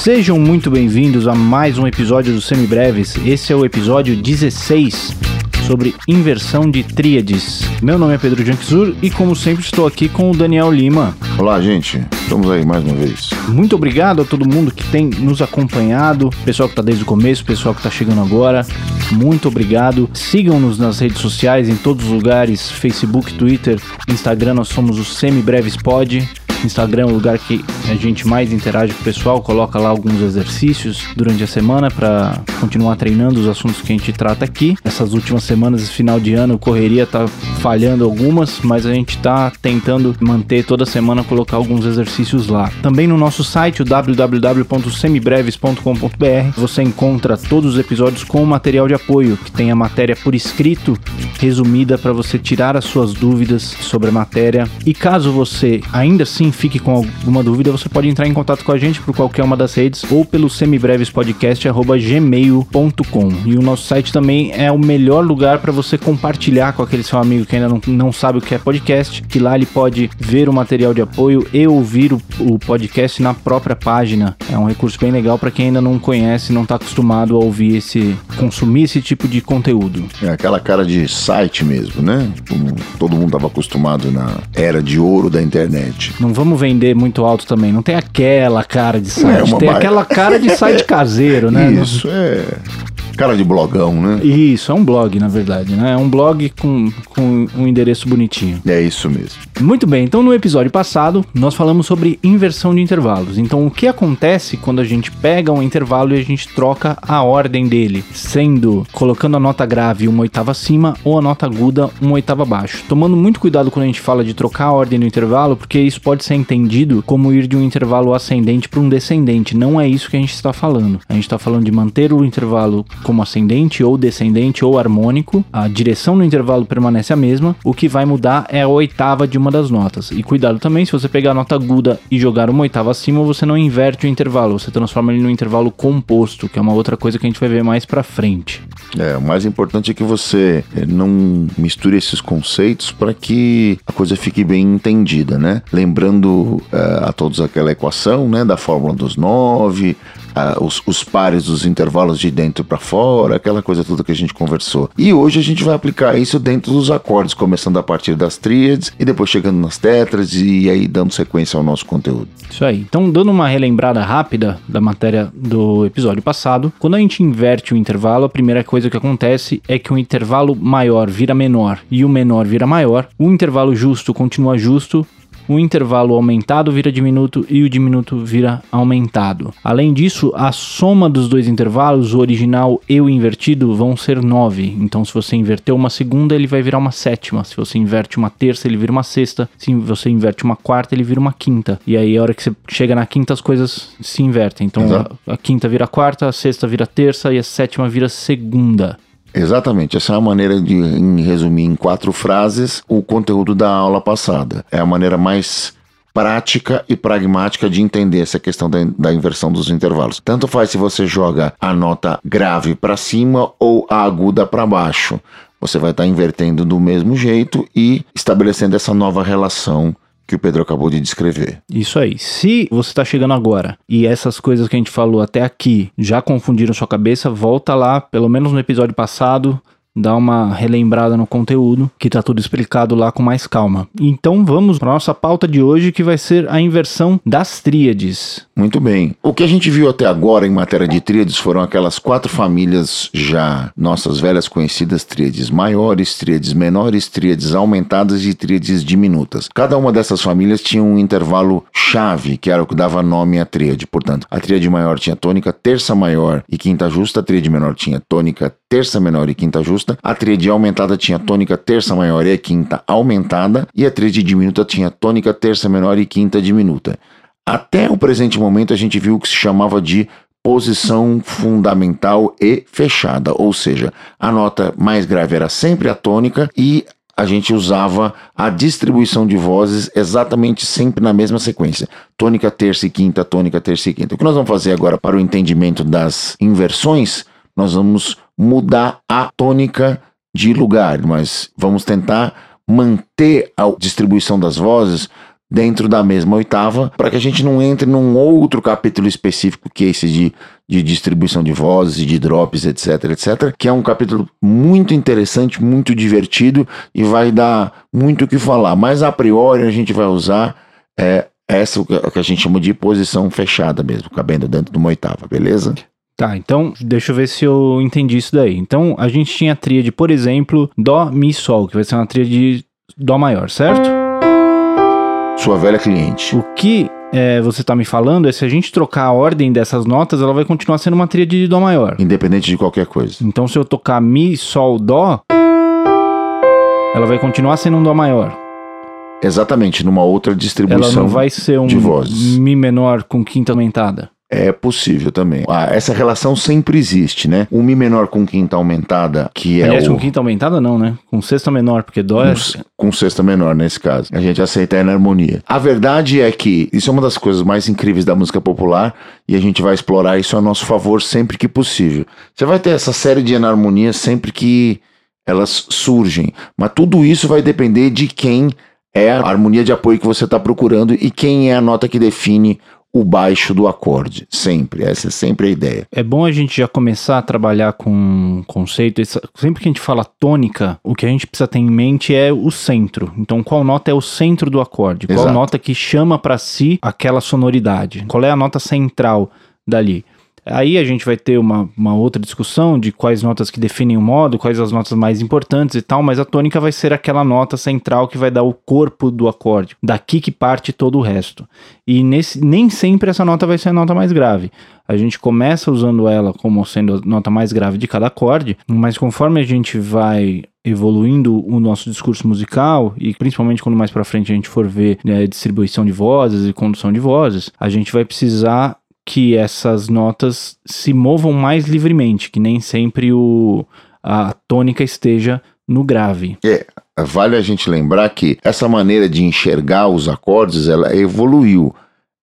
Sejam muito bem-vindos a mais um episódio do Semibreves. Esse é o episódio 16 sobre inversão de tríades. Meu nome é Pedro Janquizur e, como sempre, estou aqui com o Daniel Lima. Olá, gente. Estamos aí mais uma vez. Muito obrigado a todo mundo que tem nos acompanhado, pessoal que está desde o começo, pessoal que está chegando agora. Muito obrigado. Sigam-nos nas redes sociais, em todos os lugares: Facebook, Twitter, Instagram. Nós somos o Semibreves Pod. Instagram é o lugar que a gente mais interage com o pessoal, coloca lá alguns exercícios durante a semana para continuar treinando os assuntos que a gente trata aqui. Essas últimas semanas, final de ano, correria tá falhando algumas, mas a gente tá tentando manter toda semana colocar alguns exercícios lá. Também no nosso site, o www.semibreves.com.br, você encontra todos os episódios com material de apoio, que tem a matéria por escrito resumida para você tirar as suas dúvidas sobre a matéria. E caso você ainda assim fique com alguma dúvida, você pode entrar em contato com a gente por qualquer uma das redes ou pelo semibrevespodcast.gmail.com. E o nosso site também é o melhor lugar para você compartilhar com aquele seu amigo que ainda não, não sabe o que é podcast, que lá ele pode ver o material de apoio e ouvir o, o podcast na própria página. É um recurso bem legal para quem ainda não conhece, não está acostumado a ouvir esse, consumir esse tipo de conteúdo. É aquela cara de site mesmo, né? Como todo mundo estava acostumado na era de ouro da internet. Não vamos vender muito alto também. Não tem aquela cara de site, É tem ba- aquela cara de site caseiro, né? Isso, é cara de blogão, né? Isso, é um blog, na verdade, né? É um blog com, com um endereço bonitinho. É isso mesmo. Muito bem, então no episódio passado nós falamos sobre inversão de intervalos. Então o que acontece quando a gente pega um intervalo e a gente troca a ordem dele, sendo colocando a nota grave uma oitava acima ou a nota aguda uma oitava abaixo. Tomando muito cuidado quando a gente fala de trocar a ordem do intervalo, porque isso pode ser entendido como ir de um intervalo ascendente para um descendente. Não é isso que a gente está falando. A gente está falando de manter o intervalo como ascendente ou descendente ou harmônico. A direção no intervalo permanece a mesma. O que vai mudar é a oitava de uma das notas. E cuidado também, se você pegar a nota aguda e jogar uma oitava acima, você não inverte o intervalo, você transforma ele num intervalo composto, que é uma outra coisa que a gente vai ver mais pra frente. É, o mais importante é que você eh, não misture esses conceitos para que a coisa fique bem entendida, né? Lembrando eh, a todos aquela equação, né, da fórmula dos nove, ah, os, os pares dos intervalos de dentro para fora, aquela coisa toda que a gente conversou. E hoje a gente vai aplicar isso dentro dos acordes, começando a partir das tríades e depois chegando nas tétrades e aí dando sequência ao nosso conteúdo. Isso aí. Então, dando uma relembrada rápida da matéria do episódio passado, quando a gente inverte o intervalo, a primeira coisa que acontece é que o intervalo maior vira menor e o menor vira maior, o intervalo justo continua justo. O intervalo aumentado vira diminuto e o diminuto vira aumentado. Além disso, a soma dos dois intervalos, o original e o invertido, vão ser 9. Então, se você inverter uma segunda, ele vai virar uma sétima. Se você inverte uma terça, ele vira uma sexta. Se você inverte uma quarta, ele vira uma quinta. E aí, a hora que você chega na quinta, as coisas se invertem. Então, a, a quinta vira quarta, a sexta vira terça e a sétima vira segunda. Exatamente, essa é a maneira de em resumir em quatro frases o conteúdo da aula passada. É a maneira mais prática e pragmática de entender essa questão da, da inversão dos intervalos. Tanto faz se você joga a nota grave para cima ou a aguda para baixo. Você vai estar invertendo do mesmo jeito e estabelecendo essa nova relação que o Pedro acabou de descrever. Isso aí. Se você tá chegando agora e essas coisas que a gente falou até aqui já confundiram sua cabeça, volta lá, pelo menos no episódio passado, dá uma relembrada no conteúdo, que tá tudo explicado lá com mais calma. Então vamos para nossa pauta de hoje, que vai ser a inversão das tríades. Muito bem. O que a gente viu até agora em matéria de tríades foram aquelas quatro famílias já nossas velhas conhecidas tríades maiores, tríades menores, tríades aumentadas e tríades diminutas. Cada uma dessas famílias tinha um intervalo chave, que era o que dava nome à tríade. Portanto, a tríade maior tinha tônica terça maior e quinta justa, a tríade menor tinha tônica terça menor e quinta justa, a tríade aumentada tinha tônica terça maior e quinta aumentada, e a tríade diminuta tinha tônica terça menor e quinta diminuta. Até o presente momento a gente viu o que se chamava de posição fundamental e fechada, ou seja, a nota mais grave era sempre a tônica e a gente usava a distribuição de vozes exatamente sempre na mesma sequência. Tônica, terça e quinta, tônica, terça e quinta. O que nós vamos fazer agora para o entendimento das inversões? Nós vamos mudar a tônica de lugar, mas vamos tentar manter a distribuição das vozes dentro da mesma oitava, para que a gente não entre num outro capítulo específico, que é esse de, de distribuição de vozes e de drops, etc, etc, que é um capítulo muito interessante, muito divertido e vai dar muito o que falar. Mas a priori a gente vai usar é, essa que a gente chama de posição fechada mesmo, cabendo dentro de uma oitava, beleza? Tá, então deixa eu ver se eu entendi isso daí. Então a gente tinha a tríade, por exemplo, Dó, Mi, Sol, que vai ser uma tríade de Dó maior, certo? Sua velha cliente. O que é, você está me falando é se a gente trocar a ordem dessas notas, ela vai continuar sendo uma tríade de Dó maior. Independente de qualquer coisa. Então se eu tocar Mi, Sol, Dó, ela vai continuar sendo um Dó maior. Exatamente, numa outra distribuição Ela não vai ser um de vozes. Mi menor com quinta aumentada. É possível também. Ah, essa relação sempre existe, né? O Mi menor com quinta aumentada, que é Aliás, o... com quinta aumentada não, né? Com sexta menor, porque Dó é... com, com sexta menor nesse caso. A gente aceita a enarmonia. A verdade é que isso é uma das coisas mais incríveis da música popular e a gente vai explorar isso a nosso favor sempre que possível. Você vai ter essa série de enarmonias sempre que elas surgem, mas tudo isso vai depender de quem é a harmonia de apoio que você está procurando e quem é a nota que define o baixo do acorde. Sempre. Essa é sempre a ideia. É bom a gente já começar a trabalhar com um conceito. Sempre que a gente fala tônica, o que a gente precisa ter em mente é o centro. Então, qual nota é o centro do acorde? Qual Exato. nota que chama para si aquela sonoridade? Qual é a nota central dali? Aí a gente vai ter uma, uma outra discussão de quais notas que definem o modo, quais as notas mais importantes e tal, mas a tônica vai ser aquela nota central que vai dar o corpo do acorde. Daqui que parte todo o resto. E nesse, nem sempre essa nota vai ser a nota mais grave. A gente começa usando ela como sendo a nota mais grave de cada acorde, mas conforme a gente vai evoluindo o nosso discurso musical e principalmente quando mais para frente a gente for ver né, distribuição de vozes e condução de vozes, a gente vai precisar que essas notas se movam mais livremente, que nem sempre o, a tônica esteja no grave. Vale a gente lembrar que essa maneira de enxergar os acordes, ela evoluiu.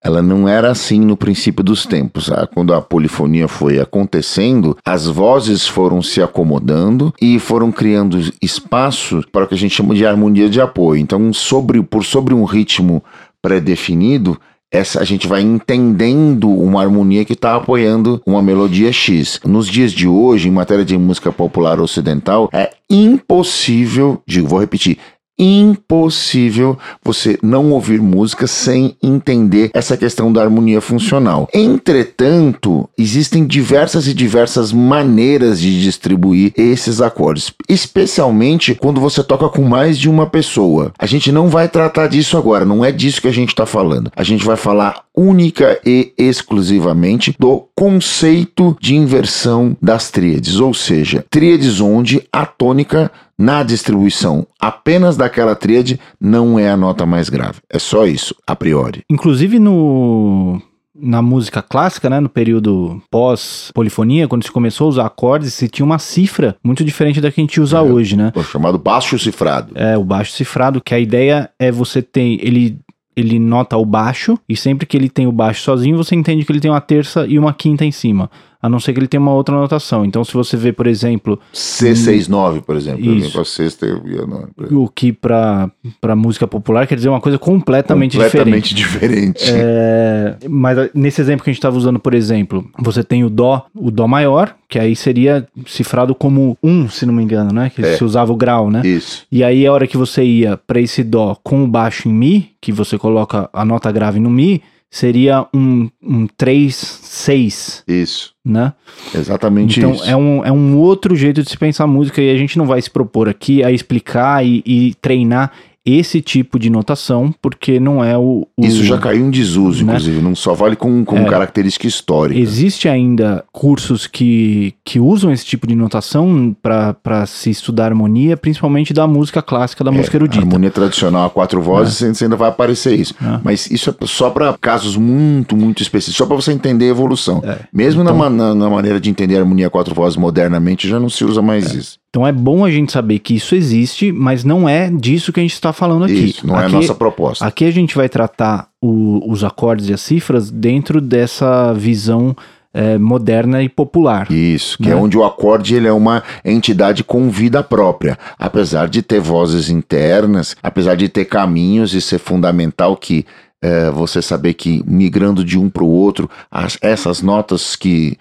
Ela não era assim no princípio dos tempos. Ah, Quando a polifonia foi acontecendo, as vozes foram se acomodando e foram criando espaço para o que a gente chama de harmonia de apoio. Então, sobre, por sobre um ritmo pré-definido, essa, a gente vai entendendo uma harmonia que está apoiando uma melodia X. Nos dias de hoje, em matéria de música popular ocidental, é impossível, digo, vou repetir, impossível você não ouvir música sem entender essa questão da harmonia funcional. Entretanto, existem diversas e diversas maneiras de distribuir esses acordes, especialmente quando você toca com mais de uma pessoa. A gente não vai tratar disso agora, não é disso que a gente está falando. A gente vai falar única e exclusivamente do conceito de inversão das tríades, ou seja, tríades onde a tônica na distribuição apenas daquela tríade não é a nota mais grave. É só isso, a priori. Inclusive no na música clássica, né, no período pós-polifonia, quando se começou a usar acordes, se tinha uma cifra muito diferente da que a gente usa hoje, né? O chamado baixo cifrado. É, o baixo cifrado, que a ideia é você ter ele ele nota o baixo e sempre que ele tem o baixo sozinho, você entende que ele tem uma terça e uma quinta em cima, a não ser que ele tenha uma outra notação. Então, se você vê, por exemplo, C69, por exemplo. Isso. A sexta e a nona, o que para para música popular quer dizer uma coisa completamente, Completamente diferente. É, mas nesse exemplo que a gente estava usando, por exemplo, você tem o Dó, o Dó maior, que aí seria cifrado como um, se não me engano, né? Que É. se usava o grau, né? Isso. E aí a hora que você ia para esse Dó com o baixo em Mi, que você coloca a nota grave no Mi, seria um, um 3, 6, Isso. né? Exatamente Então isso. é um, é um outro jeito de se pensar música e a gente não vai se propor aqui a explicar e, e treinar esse tipo de notação, porque não é o. o- Isso já caiu em desuso, né? inclusive. Não só vale como, como É. característica histórica. Existe ainda cursos que, que usam esse tipo de notação para se estudar harmonia, principalmente da música clássica, da música É, erudita. harmonia tradicional a quatro vozes, você ainda vai aparecer isso. É. Mas isso é só para casos muito, muito específicos, só para você entender a evolução. É. Mesmo na Então- ma- na, na maneira de entender a harmonia a quatro vozes modernamente, já não se usa mais isso. Então é bom a gente saber que isso existe, mas não é disso que a gente está falando aqui. Isso, não é a Aqui- nossa proposta. Aqui a gente vai tratar o- os acordes e as cifras dentro dessa visão é, moderna e popular. Isso, que é Né? onde o acorde ele é uma entidade com vida própria. Apesar de ter vozes internas, apesar de ter caminhos e ser fundamental que é, você saber que migrando de um para o outro, as- essas notas que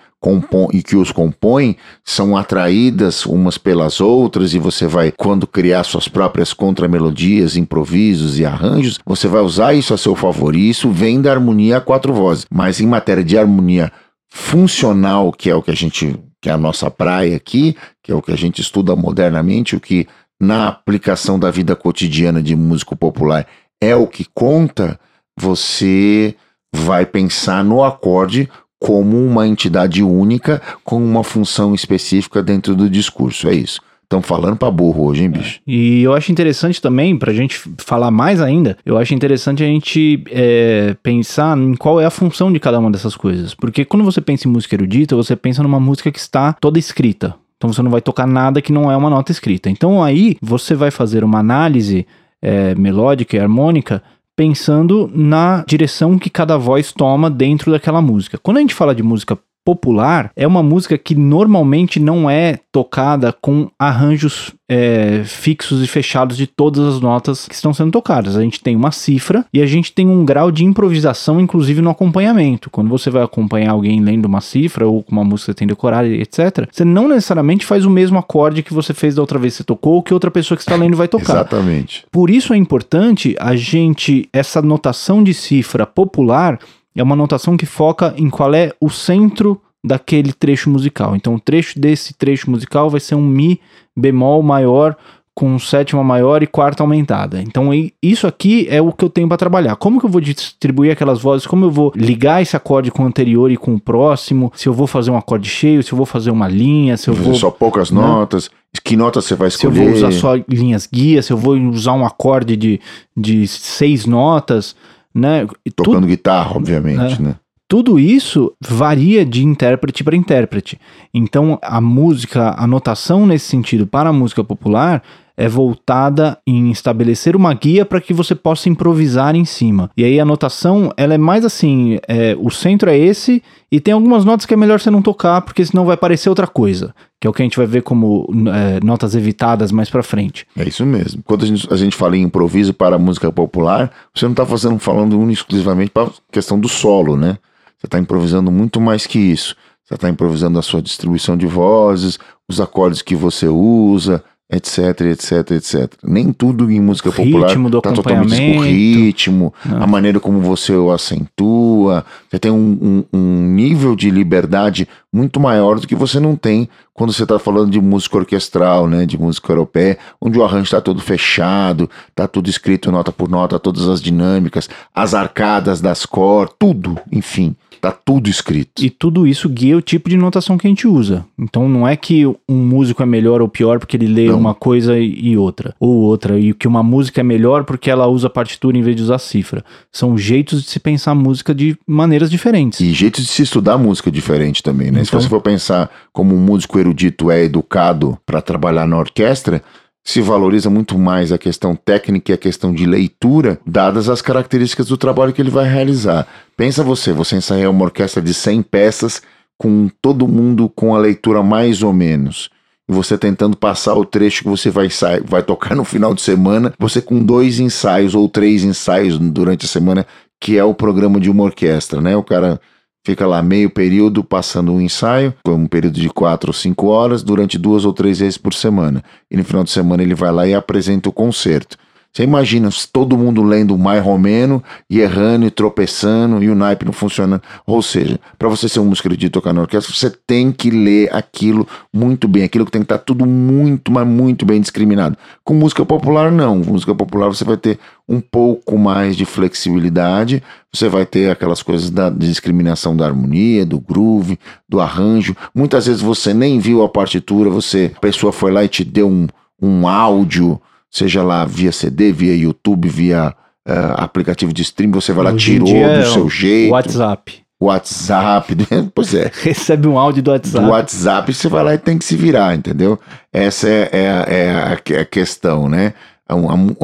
e que os compõem são atraídas umas pelas outras e você vai, quando criar suas próprias contramelodias, improvisos e arranjos, você vai usar isso a seu favor. E isso vem da harmonia a quatro vozes. Mas em matéria de harmonia funcional, que é o que a gente, que é a nossa praia aqui, que é o que a gente estuda modernamente, o que na aplicação da vida cotidiana de músico popular é o que conta, você vai pensar no acorde como uma entidade única com uma função específica dentro do discurso. É isso. Estamos falando pra burro hoje, hein, bicho? E eu acho interessante também, pra gente falar mais ainda, eu acho interessante a gente é, pensar em qual é a função de cada uma dessas coisas. Porque quando você pensa em música erudita, você pensa numa música que está toda escrita. Então você não vai tocar nada que não é uma nota escrita. Então aí você vai fazer uma análise é, melódica e harmônica pensando na direção que cada voz toma dentro daquela música. Quando a gente fala de música popular, é uma música que normalmente não é tocada com arranjos é, fixos e fechados de todas as notas que estão sendo tocadas. A gente tem uma cifra e a gente tem um grau de improvisação, inclusive no acompanhamento. Quando você vai acompanhar alguém lendo uma cifra ou com uma música que tem decorada, etc., você não necessariamente faz o mesmo acorde que você fez da outra vez que você tocou ou que outra pessoa que está lendo vai tocar. Exatamente. Por isso é importante a gente, essa notação de cifra popular é uma notação que foca em qual é o centro daquele trecho musical. Então, o trecho desse trecho musical vai ser um Mi bemol maior com sétima maior e quarta aumentada. Então, isso aqui é o que eu tenho para trabalhar. Como que eu vou distribuir aquelas vozes? Como eu vou ligar esse acorde com o anterior e com o próximo? Se eu vou fazer um acorde cheio, se eu vou fazer uma linha, se eu Fazer vou só poucas né? notas. Que notas você vai se eu escolher? vou usar só linhas guia, se eu vou usar um acorde de, de seis notas, né? Tocando guitarra, obviamente, É. né? tudo isso varia de intérprete para intérprete. Então, a música, a notação nesse sentido para a música popular é voltada em estabelecer uma guia para que você possa improvisar em cima. E aí a notação, ela é mais assim, é, o centro é esse e tem algumas notas que é melhor você não tocar porque senão vai parecer outra coisa, que é o que a gente vai ver como é, notas evitadas mais para frente. É isso mesmo. Quando a gente, a gente fala em improviso para a música popular, você não está fazendo falando exclusivamente para questão do solo, né? Você está improvisando muito mais que isso. Você está improvisando a sua distribuição de vozes, os acordes que você usa, etc, etc, etc. Nem tudo em música O popular ritmo do tá totalmente o acompanhamento. ritmo, Não. a maneira como você o acentua. Você tem um, um- um nível de liberdade muito maior do que você não tem quando você está falando de música orquestral, né, de música europeia, onde o arranjo está todo fechado, está tudo escrito nota por nota, todas as dinâmicas, as arcadas das cor, tudo, enfim, está tudo escrito. E tudo isso guia o tipo de notação que a gente usa. Então não é que um músico é melhor ou pior porque ele lê Não. uma coisa e outra, ou outra, e que uma música é melhor porque ela usa partitura em vez de usar cifra. São jeitos de se pensar música de maneiras diferentes. E jeito de se estudar música diferente também, né? Se Então- você for pensar como um músico erudito é educado para trabalhar na orquestra, se valoriza muito mais a questão técnica e a questão de leitura, dadas as características do trabalho que ele vai realizar. Pensa você, você ensaiar uma orquestra de 100 peças com todo mundo com a leitura mais ou menos. E você tentando passar o trecho que você vai, vai tocar no final de semana, você com dois ensaios ou três ensaios durante a semana, que é o programa de uma orquestra, né? O cara fica lá meio período passando um ensaio, um período de quatro ou cinco horas, durante duas ou três vezes por semana. E no final de semana ele vai lá e apresenta o concerto. Você imagina todo mundo lendo mais romeno e errando e tropeçando e o naipe não funcionando. Ou seja, para você ser um músico de tocar na orquestra, você tem que ler aquilo muito bem, aquilo que tem que estar tudo muito, mas muito bem discriminado. Com música popular, não. Com música popular você vai ter um pouco mais de flexibilidade, você vai ter aquelas coisas da discriminação da harmonia, do groove, do arranjo. Muitas vezes você nem viu a partitura, você, a pessoa foi lá e te deu um, um áudio, seja lá via CD, via YouTube, via eh, aplicativo de stream, você vai lá, Hoje tirou dia é do seu jeito. WhatsApp. WhatsApp, pois é. Recebe um áudio do WhatsApp. Do WhatsApp você vai lá e tem que se virar, entendeu? Essa é, é, a- é a, a questão, né? A,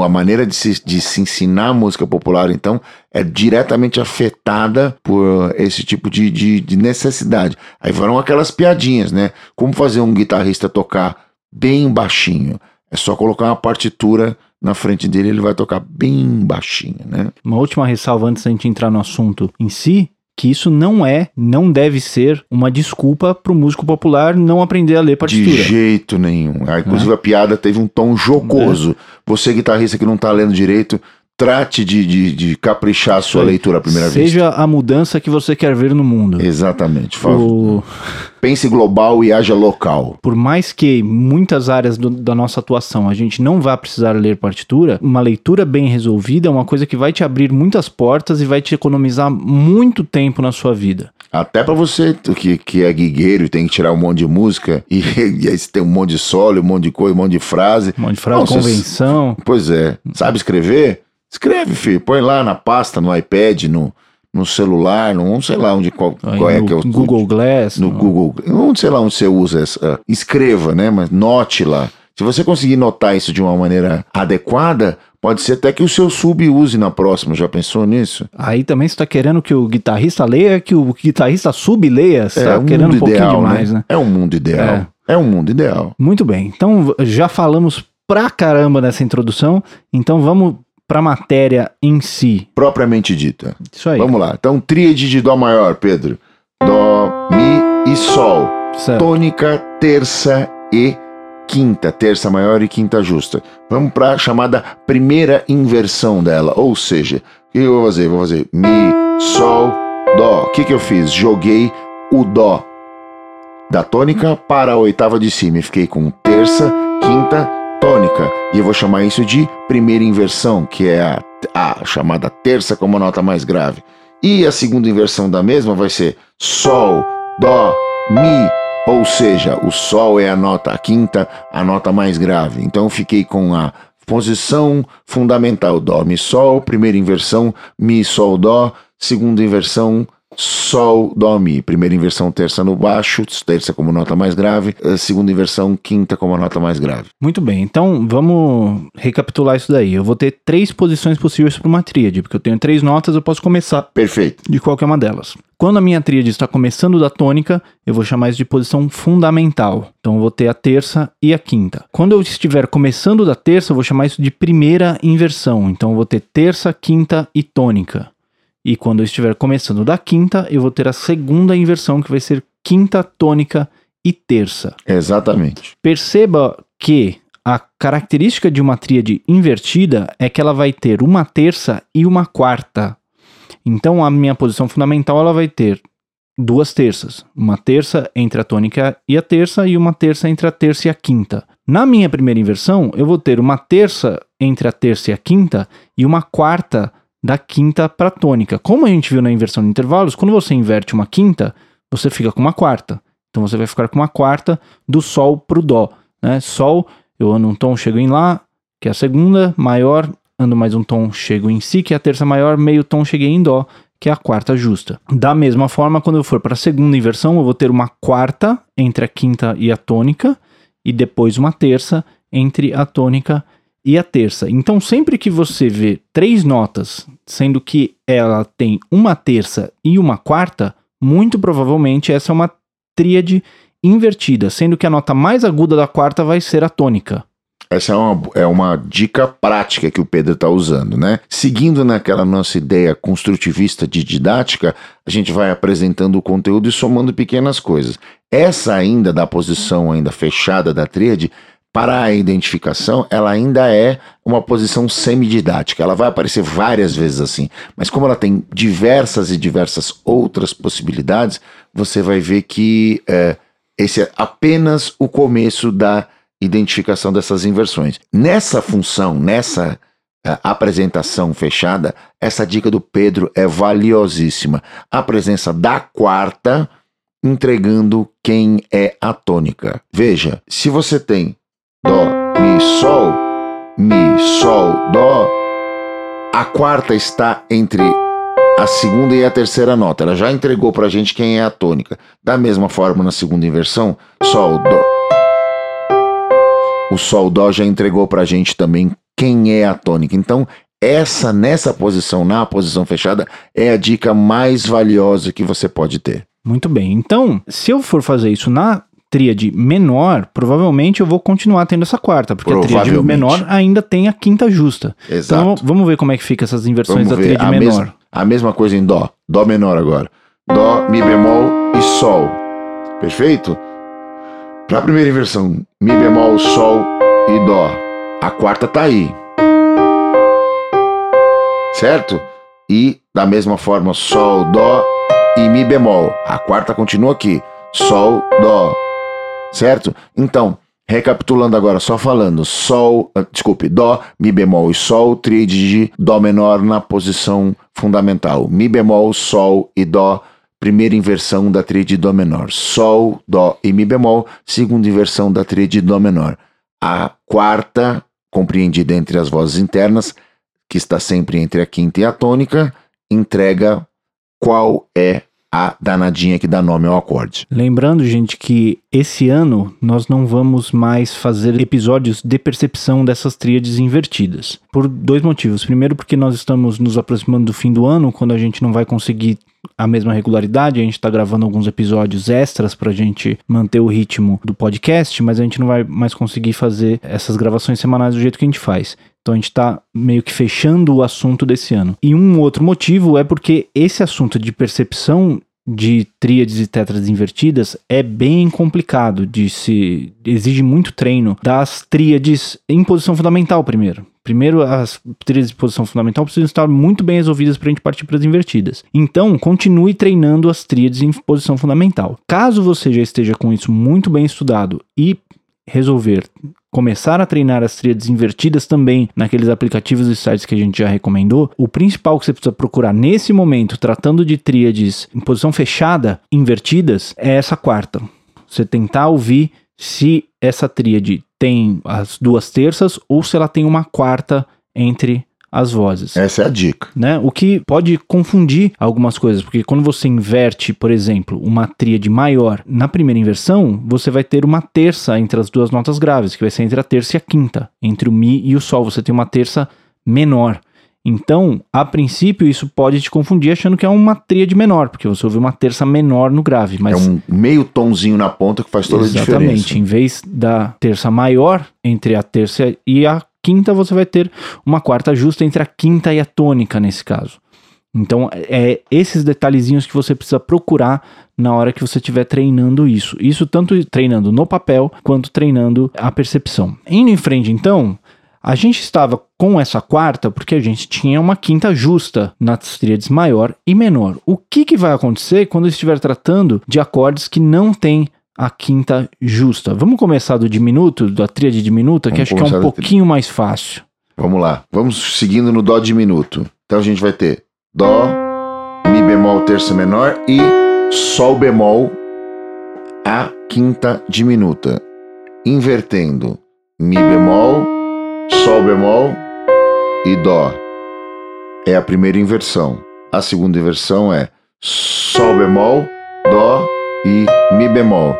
a, maneira de se, de se ensinar música popular, então, é diretamente afetada por esse tipo de, de, de necessidade. Aí foram aquelas piadinhas, né? Como fazer um guitarrista tocar bem baixinho? É só colocar uma partitura na frente dele, ele vai tocar bem baixinho, né? Uma última ressalva antes da gente entrar no assunto em si, que isso não é, não deve ser uma desculpa para o músico popular não aprender a ler partitura. De jeito nenhum. Ah, inclusive é. a piada teve um tom jocoso. É. Você guitarrista que não está lendo direito, trate de, de, de caprichar a sua leitura à primeira Seja vista. Seja a mudança que você quer ver no mundo. Exatamente. O... Pense global e haja local. Por mais que muitas áreas do, da nossa atuação a gente não vá precisar ler partitura, uma leitura bem resolvida é uma coisa que vai te abrir muitas portas e vai te economizar muito tempo na sua vida. Até para você que, que é guigueiro e tem que tirar um monte de música e, e aí você tem um monte de solo, um monte de coisa, um monte de frase. Um monte de frase, não, convenção. Você, pois é. Sabe escrever? Escreve, filho. Põe lá na pasta, no iPad, no, no celular, no, sei lá onde qual, qual é que é o Google Glass. No, no Google, onde sei lá onde você usa essa. Escreva, né? Mas note lá. Se você conseguir notar isso de uma maneira adequada, pode ser até que o seu sub use na próxima. Já pensou nisso? Aí também você está querendo que o guitarrista leia, que o guitarrista sub leia. Você é tá um querendo um pouquinho ideal, demais, né? né? É um mundo ideal. É. é um mundo ideal. Muito bem. Então já falamos pra caramba nessa introdução. Então vamos para a matéria em si. Propriamente dita. Isso aí. Vamos lá. Então, tríade de Dó maior, Pedro. Dó, Mi e Sol. Certo. Tônica, terça e quinta. Terça maior e quinta justa. Vamos para a chamada primeira inversão dela. Ou seja, o que eu vou fazer? Vou fazer Mi, Sol, Dó. O que, que eu fiz? Joguei o Dó da tônica para a oitava de cima. E fiquei com terça, quinta tônica, e eu vou chamar isso de primeira inversão, que é a, a chamada terça como nota mais grave. E a segunda inversão da mesma vai ser Sol, Dó, Mi, ou seja, o Sol é a nota a quinta, a nota mais grave. Então eu fiquei com a posição fundamental Dó, Mi, Sol, primeira inversão Mi, Sol, Dó, segunda inversão Sol, Dó, Mi. Primeira inversão, terça no baixo, terça como nota mais grave, segunda inversão, quinta como nota mais grave. Muito bem, então vamos recapitular isso daí. Eu vou ter três posições possíveis para uma tríade, porque eu tenho três notas, eu posso começar Perfeito. de qualquer uma delas. Quando a minha tríade está começando da tônica, eu vou chamar isso de posição fundamental. Então eu vou ter a terça e a quinta. Quando eu estiver começando da terça, eu vou chamar isso de primeira inversão. Então eu vou ter terça, quinta e tônica. E quando eu estiver começando da quinta, eu vou ter a segunda inversão, que vai ser quinta, tônica e terça. Exatamente. Perceba que a característica de uma tríade invertida é que ela vai ter uma terça e uma quarta. Então a minha posição fundamental ela vai ter duas terças, uma terça entre a tônica e a terça e uma terça entre a terça e a quinta. Na minha primeira inversão, eu vou ter uma terça entre a terça e a quinta e uma quarta da quinta para a tônica. Como a gente viu na inversão de intervalos, quando você inverte uma quinta, você fica com uma quarta. Então você vai ficar com uma quarta do Sol para o Dó. Né? Sol, eu ando um tom, chego em Lá, que é a segunda, maior, ando mais um tom, chego em Si, que é a terça maior, meio tom, cheguei em Dó, que é a quarta justa. Da mesma forma, quando eu for para a segunda inversão, eu vou ter uma quarta entre a quinta e a tônica, e depois uma terça entre a tônica e e a terça. Então, sempre que você vê três notas, sendo que ela tem uma terça e uma quarta, muito provavelmente essa é uma tríade invertida, sendo que a nota mais aguda da quarta vai ser a tônica. Essa é uma, é uma dica prática que o Pedro está usando, né? Seguindo naquela nossa ideia construtivista de didática, a gente vai apresentando o conteúdo e somando pequenas coisas. Essa ainda da posição ainda fechada da tríade para a identificação, ela ainda é uma posição semididática. Ela vai aparecer várias vezes assim, mas como ela tem diversas e diversas outras possibilidades, você vai ver que é, esse é apenas o começo da identificação dessas inversões. Nessa função, nessa é, apresentação fechada, essa dica do Pedro é valiosíssima. A presença da quarta entregando quem é a tônica. Veja, se você tem Dó, Mi, Sol, Mi, Sol, Dó. A quarta está entre a segunda e a terceira nota. Ela já entregou para gente quem é a tônica. Da mesma forma, na segunda inversão, Sol, Dó. O Sol, Dó já entregou para gente também quem é a tônica. Então, essa nessa posição, na posição fechada, é a dica mais valiosa que você pode ter. Muito bem. Então, se eu for fazer isso na tríade menor, provavelmente eu vou continuar tendo essa quarta, porque a tríade menor ainda tem a quinta justa. Exato. Então, vamos ver como é que fica essas inversões vamos da tríade a menor. Mesma, a mesma coisa em dó, dó menor agora. Dó, mi bemol e sol. Perfeito? Para a primeira inversão, mi bemol, sol e dó. A quarta tá aí. Certo? E da mesma forma, sol, dó e mi bemol. A quarta continua aqui. Sol, Dó. Certo? Então, recapitulando agora, só falando: Sol, ah, desculpe, Dó, Mi bemol e Sol, tríade de Dó menor na posição fundamental. Mi bemol, Sol e Dó, primeira inversão da tríade de Dó menor. Sol, Dó e Mi bemol, segunda inversão da tríade de Dó menor. A quarta, compreendida entre as vozes internas, que está sempre entre a quinta e a tônica, entrega qual é a danadinha que dá nome ao acorde. Lembrando, gente, que esse ano nós não vamos mais fazer episódios de percepção dessas tríades invertidas. Por dois motivos. Primeiro, porque nós estamos nos aproximando do fim do ano, quando a gente não vai conseguir a mesma regularidade. A gente está gravando alguns episódios extras para a gente manter o ritmo do podcast, mas a gente não vai mais conseguir fazer essas gravações semanais do jeito que a gente faz. Então a gente está meio que fechando o assunto desse ano. E um outro motivo é porque esse assunto de percepção de tríades e tetras invertidas é bem complicado de se exige muito treino das tríades em posição fundamental primeiro. Primeiro, as tríades de posição fundamental precisam estar muito bem resolvidas para a gente partir para as invertidas. Então, continue treinando as tríades em posição fundamental. Caso você já esteja com isso muito bem estudado e resolver começar a treinar as tríades invertidas também naqueles aplicativos e sites que a gente já recomendou, o principal que você precisa procurar nesse momento, tratando de tríades em posição fechada, invertidas, é essa quarta. Você tentar ouvir se essa tríade tem as duas terças ou se ela tem uma quarta entre as vozes. Essa é a dica. Né? O que pode confundir algumas coisas, porque quando você inverte, por exemplo, uma tríade maior na primeira inversão, você vai ter uma terça entre as duas notas graves, que vai ser entre a terça e a quinta. Entre o Mi e o Sol, você tem uma terça menor. Então, a princípio, isso pode te confundir achando que é uma tríade menor, porque você ouve uma terça menor no grave. Mas... É um meio tonzinho na ponta que faz toda Exatamente. a diferença. Exatamente. Em vez da terça maior entre a terça e a quinta, você vai ter uma quarta justa entre a quinta e a tônica nesse caso. Então, é esses detalhezinhos que você precisa procurar na hora que você estiver treinando isso. Isso tanto treinando no papel quanto treinando a percepção. Indo em frente, então, a gente estava com essa quarta porque a gente tinha uma quinta justa nas tríades maior e menor. O que, que vai acontecer quando estiver tratando de acordes que não têm a quinta justa. Vamos começar do diminuto, da tríade diminuta, Vamos que acho que é um pouquinho mais fácil. Vamos lá. Vamos seguindo no dó diminuto. Então a gente vai ter dó, mi bemol terça menor e sol bemol a quinta diminuta. Invertendo mi bemol, sol bemol e dó. É a primeira inversão. A segunda inversão é sol bemol, e mi bemol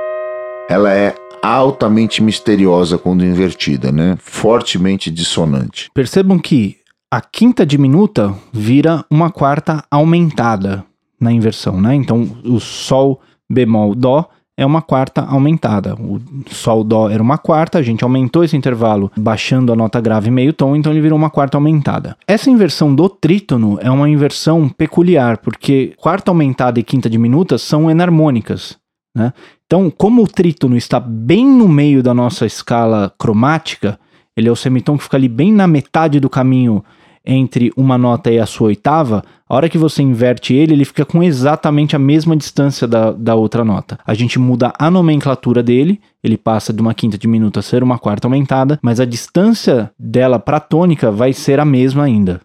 ela é altamente misteriosa quando invertida, né? Fortemente dissonante. Percebam que a quinta diminuta vira uma quarta aumentada na inversão, né? Então o sol bemol dó é uma quarta aumentada. O sol dó era uma quarta, a gente aumentou esse intervalo baixando a nota grave meio tom, então ele virou uma quarta aumentada. Essa inversão do trítono é uma inversão peculiar, porque quarta aumentada e quinta diminuta são enarmônicas. Né? Então, como o trítono está bem no meio da nossa escala cromática, ele é o semitom que fica ali bem na metade do caminho entre uma nota e a sua oitava, a hora que você inverte ele, ele fica com exatamente a mesma distância da, da outra nota. A gente muda a nomenclatura dele, ele passa de uma quinta diminuta a ser uma quarta aumentada, mas a distância dela para a tônica vai ser a mesma ainda.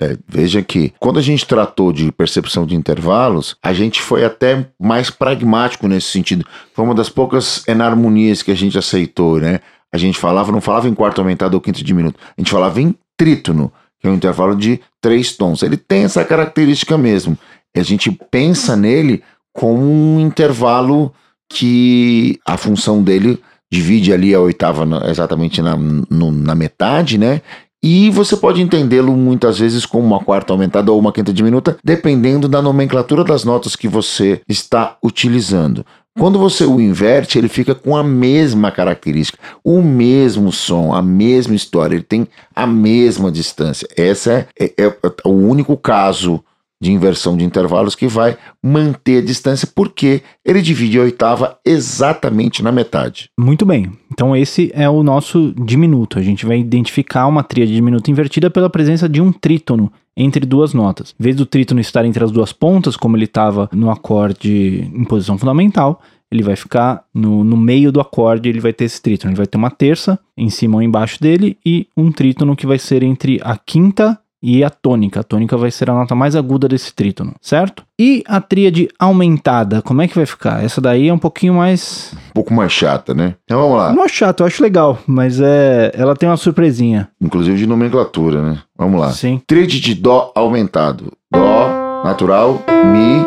É, veja que quando a gente tratou de percepção de intervalos, a gente foi até mais pragmático nesse sentido. Foi uma das poucas enarmonias que a gente aceitou, né? A gente falava, não falava em quarto aumentado ou quinto diminuto, a gente falava em trítono, que é um intervalo de três tons. Ele tem essa característica mesmo. A gente pensa nele como um intervalo que a função dele divide ali a oitava exatamente na, no, na metade, né? E você pode entendê-lo muitas vezes como uma quarta aumentada ou uma quinta diminuta, dependendo da nomenclatura das notas que você está utilizando. Quando você o inverte, ele fica com a mesma característica, o mesmo som, a mesma história, ele tem a mesma distância. Esse é, é, é o único caso de inversão de intervalos que vai manter a distância, porque ele divide a oitava exatamente na metade. Muito bem. Então esse é o nosso diminuto. A gente vai identificar uma tríade diminuta invertida pela presença de um trítono entre duas notas. Em vez do trítono estar entre as duas pontas, como ele estava no acorde em posição fundamental, ele vai ficar no, no meio do acorde, ele vai ter esse trítono. Ele vai ter uma terça em cima ou embaixo dele e um trítono que vai ser entre a quinta e a tônica. A tônica vai ser a nota mais aguda desse trítono, certo? E a tríade aumentada, como é que vai ficar? Essa daí é um pouquinho mais. Um pouco mais chata, né? Então vamos lá. Não é chato, eu acho legal, mas é, ela tem uma surpresinha. Inclusive de nomenclatura, né? Vamos lá. Sim. Tríade de Dó aumentado. Dó, natural, Mi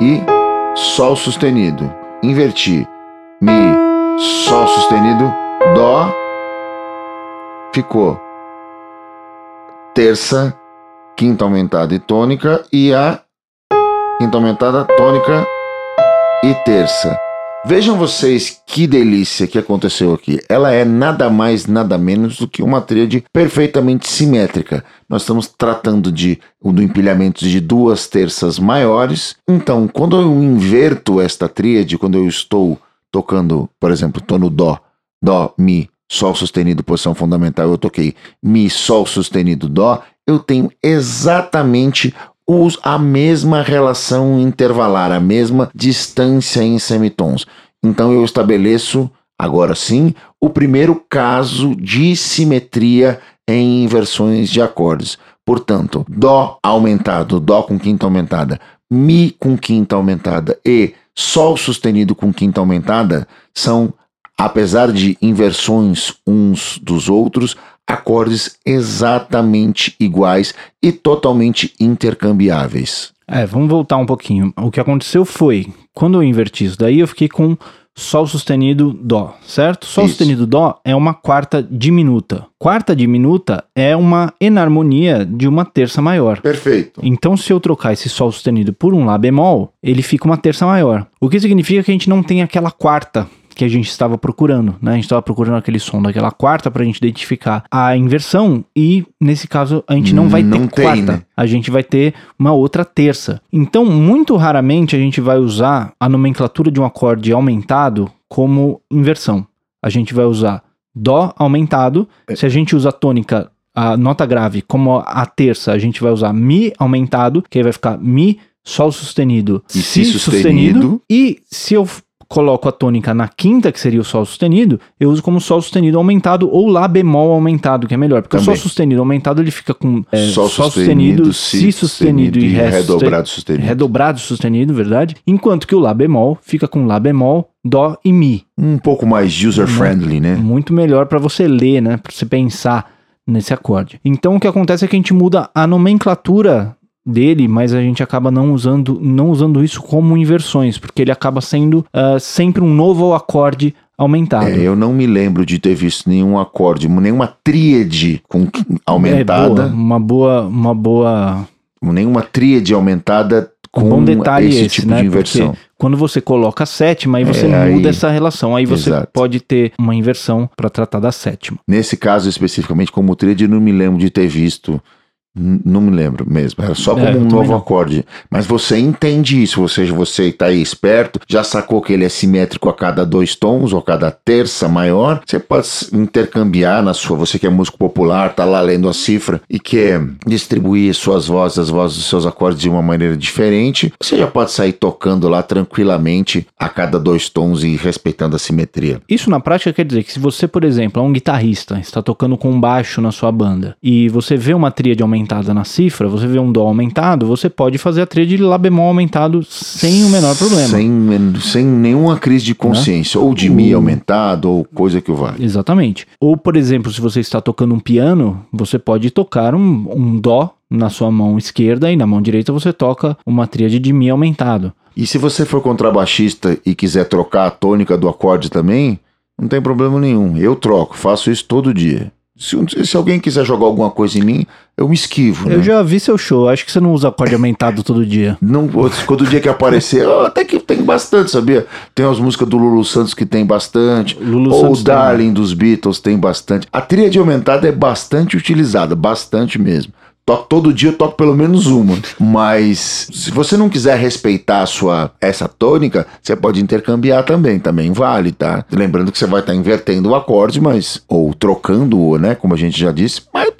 e Sol sustenido. Inverti. Mi, Sol sustenido, Dó. Ficou terça, quinta aumentada e tônica, e a quinta aumentada, tônica e terça. Vejam vocês que delícia que aconteceu aqui. Ela é nada mais, nada menos do que uma tríade perfeitamente simétrica. Nós estamos tratando de do empilhamento de duas terças maiores. Então, quando eu inverto esta tríade, quando eu estou tocando, por exemplo, tô no dó, dó, mi, Sol sustenido, posição fundamental, eu toquei Mi, Sol sustenido, Dó, eu tenho exatamente os, a mesma relação intervalar, a mesma distância em semitons. Então eu estabeleço, agora sim, o primeiro caso de simetria em inversões de acordes. Portanto, Dó aumentado, Dó com quinta aumentada, Mi com quinta aumentada e Sol sustenido com quinta aumentada são apesar de inversões uns dos outros, acordes exatamente iguais e totalmente intercambiáveis. É, vamos voltar um pouquinho. O que aconteceu foi, quando eu inverti isso daí, eu fiquei com Sol sustenido Dó, certo? Sol isso. sustenido Dó é uma quarta diminuta. Quarta diminuta é uma enarmonia de uma terça maior. Perfeito. Então, se eu trocar esse Sol sustenido por um Lá bemol, ele fica uma terça maior. O que significa que a gente não tem aquela quarta que a gente estava procurando, né? A gente estava procurando aquele som daquela quarta para a gente identificar a inversão e nesse caso a gente não vai não ter tem, quarta, né? a gente vai ter uma outra terça. Então, muito raramente a gente vai usar a nomenclatura de um acorde aumentado como inversão. A gente vai usar dó aumentado. É. Se a gente usa a tônica, a nota grave como a terça, a gente vai usar mi aumentado, que aí vai ficar mi sol sustenido, e si, sustenido. sustenido. E se eu coloco a tônica na quinta, que seria o Sol sustenido, eu uso como Sol sustenido aumentado ou Lá bemol aumentado, que é melhor. Porque Também. o Sol sustenido aumentado ele fica com é, Sol, Sol sustenido, Si sustenido, e, Ré redobrado sustenido. Redobrado sustenido, verdade? Enquanto que o Lá bemol fica com Lá bemol, Dó e Mi. Um pouco mais user-friendly, né? Muito melhor para você ler, né? Para você pensar nesse acorde. Então o que acontece é que a gente muda a nomenclatura dele, mas a gente acaba não usando, não usando isso como inversões, porque ele acaba sendo uh, sempre um novo acorde aumentado. É, eu não me lembro de ter visto nenhum acorde, nenhuma tríade com aumentada. É boa, uma boa, uma boa. Nenhuma tríade aumentada com um detalhe esse, esse tipo né? de inversão. Porque quando você coloca a sétima, aí você é, muda aí... essa relação. Aí você Exato. pode ter uma inversão para tratar da sétima. Nesse caso especificamente, como tríade, não me lembro de ter visto não me lembro mesmo, era só como é, um novo acorde. Mas você entende isso, ou seja, você está aí esperto, já sacou que ele é simétrico a cada dois tons, ou a cada terça maior. Você pode intercambiar na sua, você que é músico popular, tá lá lendo a cifra e quer distribuir suas vozes, as vozes dos seus acordes de uma maneira diferente. Você já pode sair tocando lá tranquilamente a cada dois tons e respeitando a simetria. Isso na prática quer dizer que se você, por exemplo, é um guitarrista, está tocando com baixo na sua banda e você vê uma tríade aumentada aumentada na cifra, você vê um Dó aumentado, você pode fazer a tríade de Lá bemol aumentado sem o menor problema. Sem, sem nenhuma crise de consciência, né? ou de Mi aumentado, ou coisa que o vale. Exatamente. Ou, por exemplo, se você está tocando um piano, você pode tocar um, um Dó na sua mão esquerda e na mão direita você toca uma tríade de Mi aumentado. E se você for contrabaixista e quiser trocar a tônica do acorde também, não tem problema nenhum. Eu troco, faço isso todo dia. Se, se alguém quiser jogar alguma coisa em mim, eu me esquivo. Eu né? já vi seu show, acho que você não usa acorde aumentado todo dia. Não, quando o dia que aparecer, até que tem bastante, sabia? Tem as músicas do Lulu Santos que tem bastante. Lulu ou Santos o Darling dos Beatles tem bastante. A tríade aumentada é bastante utilizada, bastante mesmo. Toco todo dia, eu toco pelo menos uma. Mas se você não quiser respeitar a sua essa tônica, você pode intercambiar também, também vale, tá? Lembrando que você vai estar invertendo o acorde, mas ou trocando, né, como a gente já disse, mas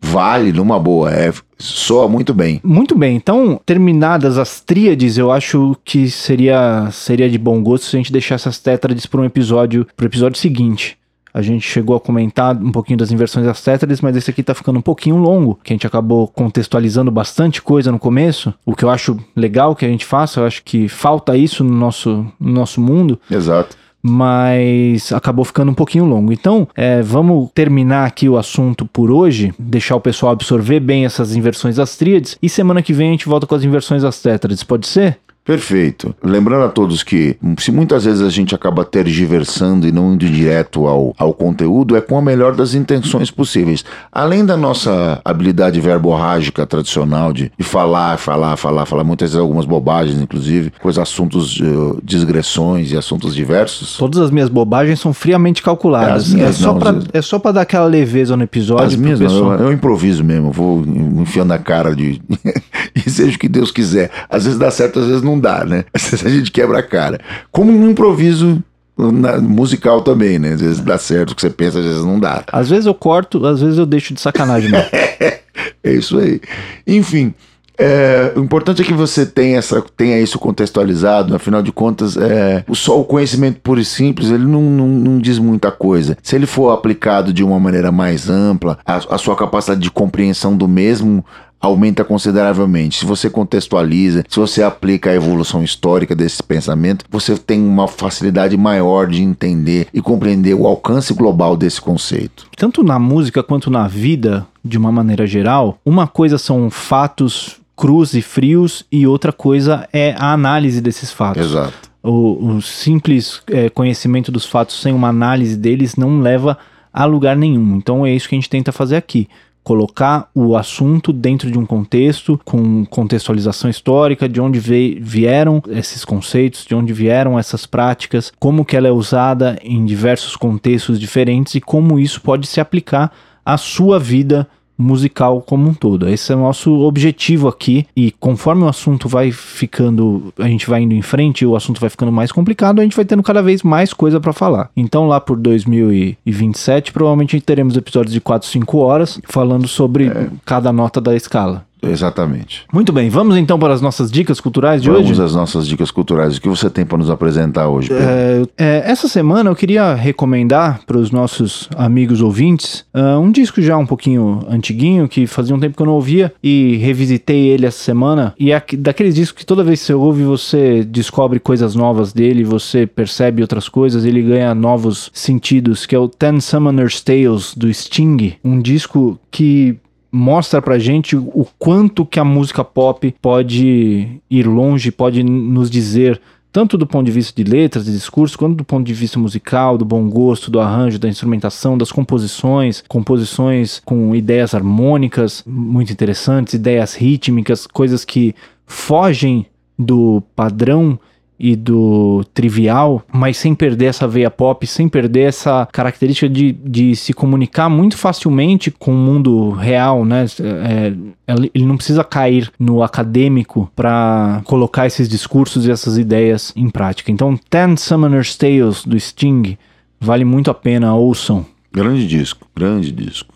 vale numa boa, é soa muito bem. Muito bem, então, terminadas as tríades, eu acho que seria seria de bom gosto se a gente deixasse as tétrades para um episódio, pro episódio seguinte. A gente chegou a comentar um pouquinho das inversões das tétrades, mas esse aqui tá ficando um pouquinho longo, que a gente acabou contextualizando bastante coisa no começo, o que eu acho legal que a gente faça, eu acho que falta isso no nosso, no nosso mundo. Exato. Mas acabou ficando um pouquinho longo. Então, é, vamos terminar aqui o assunto por hoje, deixar o pessoal absorver bem essas inversões das tríades, e semana que vem a gente volta com as inversões das tétrades, pode ser? Perfeito. Lembrando a todos que, se muitas vezes a gente acaba tergiversando e não indo direto ao, ao conteúdo, é com a melhor das intenções possíveis. Além da nossa habilidade verborrágica tradicional de, de falar, falar, falar, falar, muitas vezes algumas bobagens, inclusive, coisas, assuntos, uh, digressões e assuntos diversos. Todas as minhas bobagens são friamente calculadas. É, É, só às- é só pra dar aquela leveza no episódio. As minhas não, eu, eu improviso mesmo, vou enfiando a cara de. e seja o que Deus quiser. Às vezes dá certo, às vezes não dá, né? A gente quebra a cara. Como no improviso na- musical também, né? Às vezes dá certo o que você pensa, às vezes não dá. Às vezes eu corto, às vezes eu deixo de sacanagem. É isso aí. Enfim. é, o importante é que você tenha, essa, tenha isso contextualizado, afinal de contas, é, só o conhecimento puro e simples ele não, não, não diz muita coisa. Se ele for aplicado de uma maneira mais ampla, a, a sua capacidade de compreensão do mesmo aumenta consideravelmente. Se você contextualiza, se você aplica a evolução histórica desse pensamento, você tem uma facilidade maior de entender e compreender o alcance global desse conceito. Tanto na música quanto na vida, de uma maneira geral, uma coisa são fatos crus e frios e outra coisa é a análise desses fatos. Exato. O, o simples é, conhecimento dos fatos sem uma análise deles não leva a lugar nenhum. Então é isso que a gente tenta fazer aqui. Colocar o assunto dentro de um contexto, com contextualização histórica, de onde vieram esses conceitos, de onde vieram essas práticas, como que ela é usada em diversos contextos diferentes e como isso pode se aplicar à sua vida musical como um todo. Esse é o nosso objetivo aqui e conforme o assunto vai ficando, a gente vai indo em frente, o assunto vai ficando mais complicado, a gente vai tendo cada vez mais coisa para falar. Então lá por 2027, provavelmente teremos episódios de 4, 5 horas falando sobre cada nota da escala. Exatamente. Muito bem, vamos então para as nossas dicas culturais de Vamos hoje? às nossas dicas culturais. O que você tem para nos apresentar hoje? É, é, essa semana eu queria recomendar para os nossos amigos ouvintes ah, um disco já um pouquinho antiguinho, que fazia um tempo que eu não ouvia, e revisitei ele essa semana. E é aqu- daqueles discos que toda vez que você ouve, você descobre coisas novas dele, você percebe outras coisas, ele ganha novos sentidos, que é o Ten Summoner's Tales do Sting, um disco que mostra pra gente o quanto que a música pop pode ir longe, pode nos dizer tanto do ponto de vista de letras, de discurso, quanto do ponto de vista musical, do bom gosto, do arranjo, da instrumentação, das composições, composições com ideias harmônicas muito interessantes, ideias rítmicas, coisas que fogem do padrão e do trivial, mas sem perder essa veia pop, sem perder essa característica de, de se comunicar muito facilmente com o mundo real, né? É, ele ele não precisa cair no acadêmico para colocar esses discursos e essas ideias em prática. Então, Ten Summoner's Tales do Sting vale muito a pena, ouçam. Grande disco, grande disco.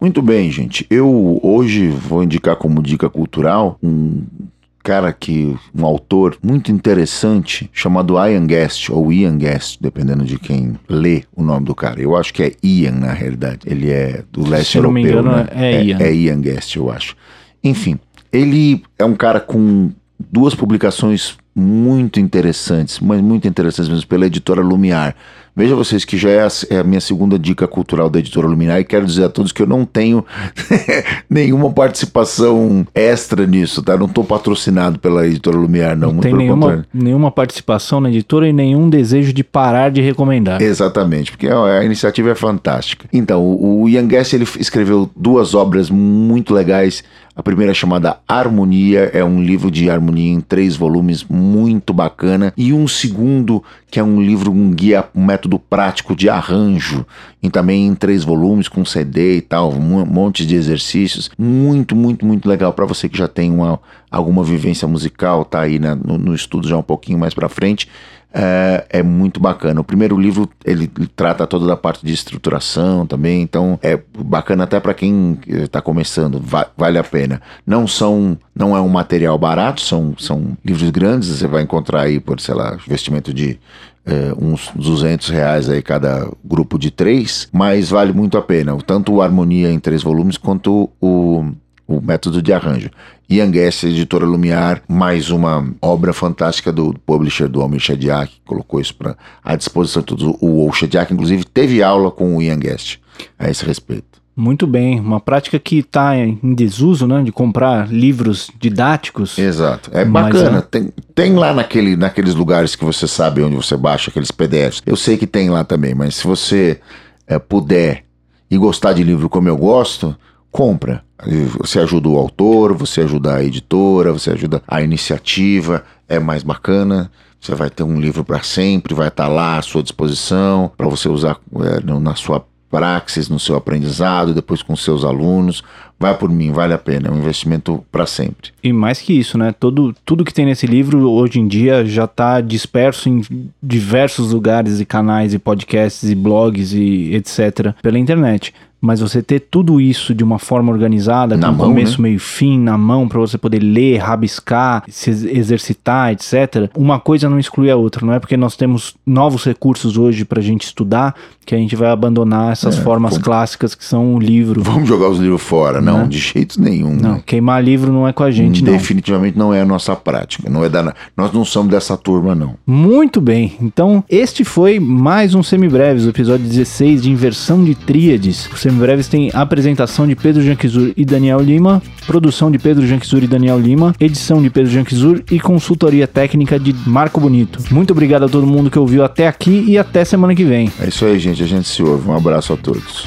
Muito bem, gente. Eu hoje vou indicar como dica cultural um cara que, um autor muito interessante chamado Ian Guest, ou Ian Guest, dependendo de quem lê o nome do cara. Eu acho que é Ian, na realidade. Ele é do leste Se eu não me europeu, engano, né? é Ian. É Ian Guest, eu acho. Enfim, ele é um cara com duas publicações muito interessantes, mas muito interessantes mesmo, pela editora Lumiar. Veja vocês que já é a, é a minha segunda dica cultural da editora Luminar e quero dizer a todos que eu não tenho nenhuma participação extra nisso, tá? Não estou patrocinado pela editora Luminar, não. Não tem nenhuma, nenhuma participação na editora e nenhum desejo de parar de recomendar. Exatamente, porque a, iniciativa é fantástica. Então, o, Ian Guest, ele escreveu duas obras muito legais a primeira é chamada Harmonia, é um livro de harmonia em três volumes, muito bacana. E um segundo, que é um livro, um guia, um método prático de arranjo, e também em três volumes, com CD e tal, um monte de exercícios. Muito, muito, muito legal para você que já tem uma, alguma vivência musical, tá aí né, no, no estudo já um pouquinho mais para frente é, é, muito bacana. O primeiro livro ele, trata toda da parte de estruturação também, então é bacana até para quem está começando, va vale a pena. Não são, não é um material barato, são, são livros grandes, você vai encontrar aí por, sei lá, investimento de é, uns 200 reais aí cada grupo de três, mas vale muito a pena. Tanto o Harmonia em três volumes quanto o o método de arranjo. Ian Guest, editora Lumiar, mais uma obra fantástica do publisher do Homem Shediak, colocou isso pra, à disposição de todos. O Shediak, inclusive, teve aula com o Ian Guest a esse respeito. Muito bem, uma prática que está em desuso, né? De comprar livros didáticos. Exato. É bacana. É... Tem, tem lá naquele, naqueles lugares que você sabe onde você baixa aqueles PDFs. Eu sei que tem lá também, mas se você é, puder e gostar de livro como eu gosto, compra. Você ajuda o autor, você ajuda a editora, você ajuda a iniciativa, é mais bacana. Você vai ter um livro para sempre, vai estar tá lá à sua disposição para você usar é, na sua praxis, no seu aprendizado, depois com seus alunos. Vai por mim, vale a pena, é um investimento para sempre. E mais que isso, né? Todo, tudo que tem nesse livro hoje em dia já está disperso em diversos lugares e canais e podcasts e blogs e etc. pela internet mas você ter tudo isso de uma forma organizada, na com mão, começo, né? meio fim, na mão, para você poder ler, rabiscar, se exercitar, etc. Uma coisa não exclui a outra, não é porque nós temos novos recursos hoje para a gente estudar que a gente vai abandonar essas é, formas clássicas que são o livro. Vamos jogar os livros fora, não, né? de jeito nenhum. Não, né? queimar livro não é com a gente, não. Definitivamente não é a nossa prática, não é da, nós não somos dessa turma, não. Muito bem, então este foi mais um Semibreves, o episódio 16 de Inversão de Tríades. O Semibreves tem apresentação de Pedro Janquizur e Daniel Lima, produção de Pedro Janquizur e Daniel Lima, edição de Pedro Janquizur e consultoria técnica de Marco Bonito. Muito obrigado a todo mundo que ouviu até aqui e até semana que vem. É isso aí, gente, a gente se ouve. Um abraço a todos.